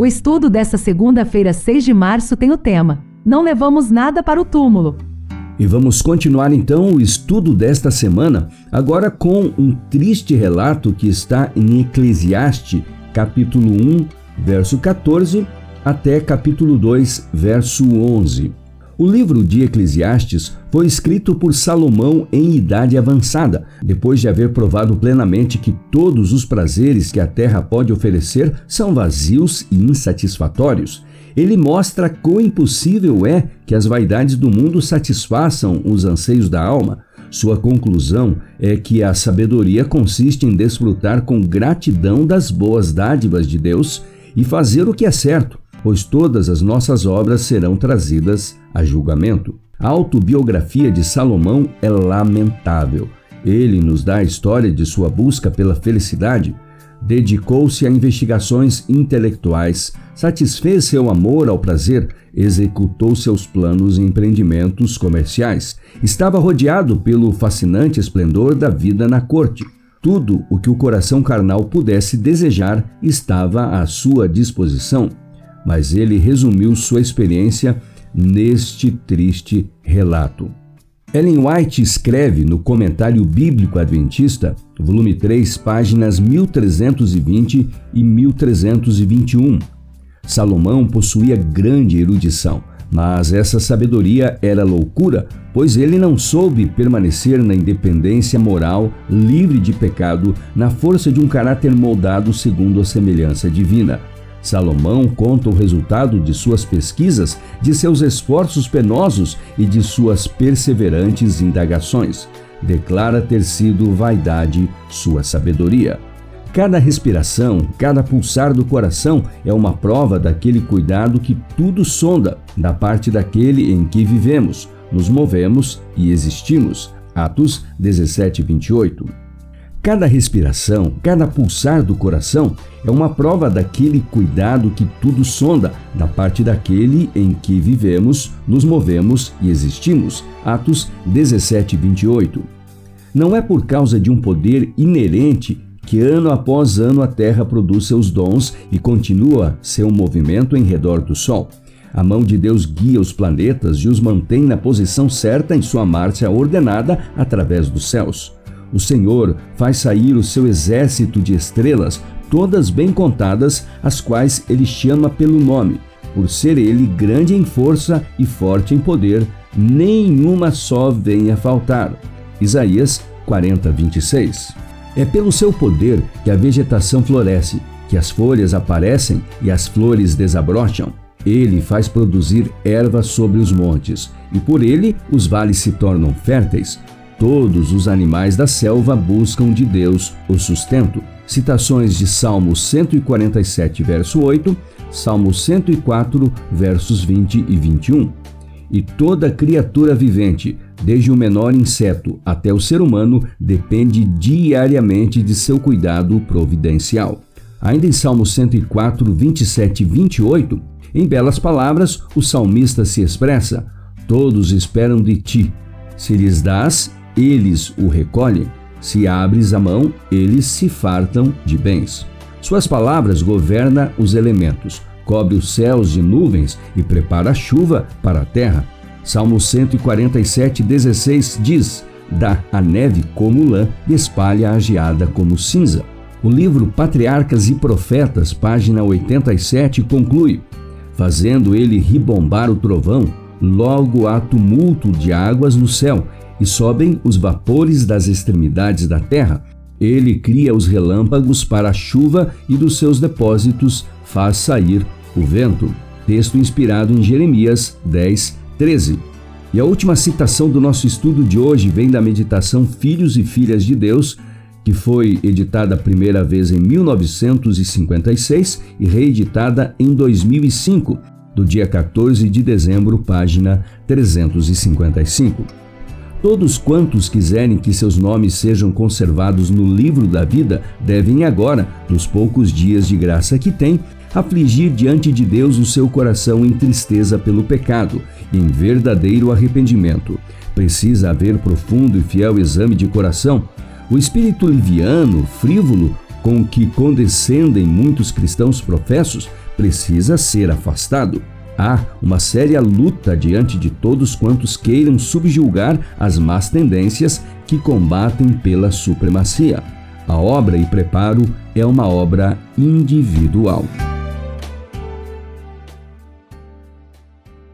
O estudo desta segunda-feira, 6 de março, tem o tema: Não levamos nada para o túmulo. E vamos continuar então o estudo desta semana, agora com um triste relato que está em Eclesiastes, capítulo 1, verso 14, até capítulo 2, verso 11. O livro de Eclesiastes foi escrito por Salomão em idade avançada, depois de haver provado plenamente que todos os prazeres que a terra pode oferecer são vazios e insatisfatórios. Ele mostra quão impossível é que as vaidades do mundo satisfaçam os anseios da alma. Sua conclusão é que a sabedoria consiste em desfrutar com gratidão das boas dádivas de Deus e fazer o que é certo, pois todas as nossas obras serão trazidas a julgamento. A autobiografia de Salomão é lamentável. Ele nos dá a história de sua busca pela felicidade. Dedicou-se a investigações intelectuais, satisfez seu amor ao prazer, executou seus planos e empreendimentos comerciais. Estava rodeado pelo fascinante esplendor da vida na corte. Tudo o que o coração carnal pudesse desejar estava à sua disposição mas ele resumiu sua experiência neste triste relato. Ellen White escreve no Comentário Bíblico Adventista, volume 3, páginas 1320 e 1321. Salomão possuía grande erudição, mas essa sabedoria era loucura, pois ele não soube permanecer na independência moral, livre de pecado, na força de um caráter moldado segundo a semelhança divina. Salomão conta o resultado de suas pesquisas, de seus esforços penosos e de suas perseverantes indagações. Declara ter sido vaidade sua sabedoria. Cada respiração, cada pulsar do coração é uma prova daquele cuidado que tudo sonda, da parte daquele em que vivemos, nos movemos e existimos. Atos 17, 28. Cada respiração, cada pulsar do coração é uma prova daquele cuidado que tudo sonda, da parte daquele em que vivemos, nos movemos e existimos. Atos 17, 28. Não é por causa de um poder inerente que ano após ano a Terra produz seus dons e continua seu movimento em redor do Sol. A mão de Deus guia os planetas e os mantém na posição certa em sua marcha ordenada através dos céus. O Senhor faz sair o seu exército de estrelas, todas bem contadas, as quais ele chama pelo nome. Por ser ele grande em força e forte em poder, nenhuma só vem a faltar. Isaías 40, 26. É pelo seu poder que a vegetação floresce, que as folhas aparecem e as flores desabrocham. Ele faz produzir erva sobre os montes, e por ele os vales se tornam férteis. Todos os animais da selva buscam de Deus o sustento. Citações de Salmo 147, verso 8, Salmo 104, versos 20 e 21. E toda criatura vivente, desde o menor inseto até o ser humano, depende diariamente de seu cuidado providencial. Ainda em Salmo 104, 27 e 28, em belas palavras, o salmista se expressa: Todos esperam de ti. Se lhes dás, eles o recolhem. Se abres a mão, eles se fartam de bens. Suas palavras governam os elementos, cobre os céus de nuvens e prepara a chuva para a terra. Salmo 147, 16 diz: Dá a neve como lã e espalha a geada como cinza. O livro Patriarcas e Profetas, página 87, conclui: Fazendo ele ribombar o trovão, logo há tumulto de águas no céu e sobem os vapores das extremidades da terra. Ele cria os relâmpagos para a chuva e dos seus depósitos faz sair o vento. Texto inspirado em Jeremias 10, 13. E a última citação do nosso estudo de hoje vem da meditação Filhos e Filhas de Deus, que foi editada a primeira vez em 1956 e reeditada em 2005, do dia 14 de dezembro, página 355. Todos quantos quiserem que seus nomes sejam conservados no livro da vida devem agora, nos poucos dias de graça que têm, afligir diante de Deus o seu coração em tristeza pelo pecado, em verdadeiro arrependimento. Precisa haver profundo e fiel exame de coração. O espírito liviano, frívolo, com que condescendem muitos cristãos professos precisa ser afastado. Há uma séria luta diante de todos quantos queiram subjulgar as más tendências que combatem pela supremacia. A obra e preparo é uma obra individual.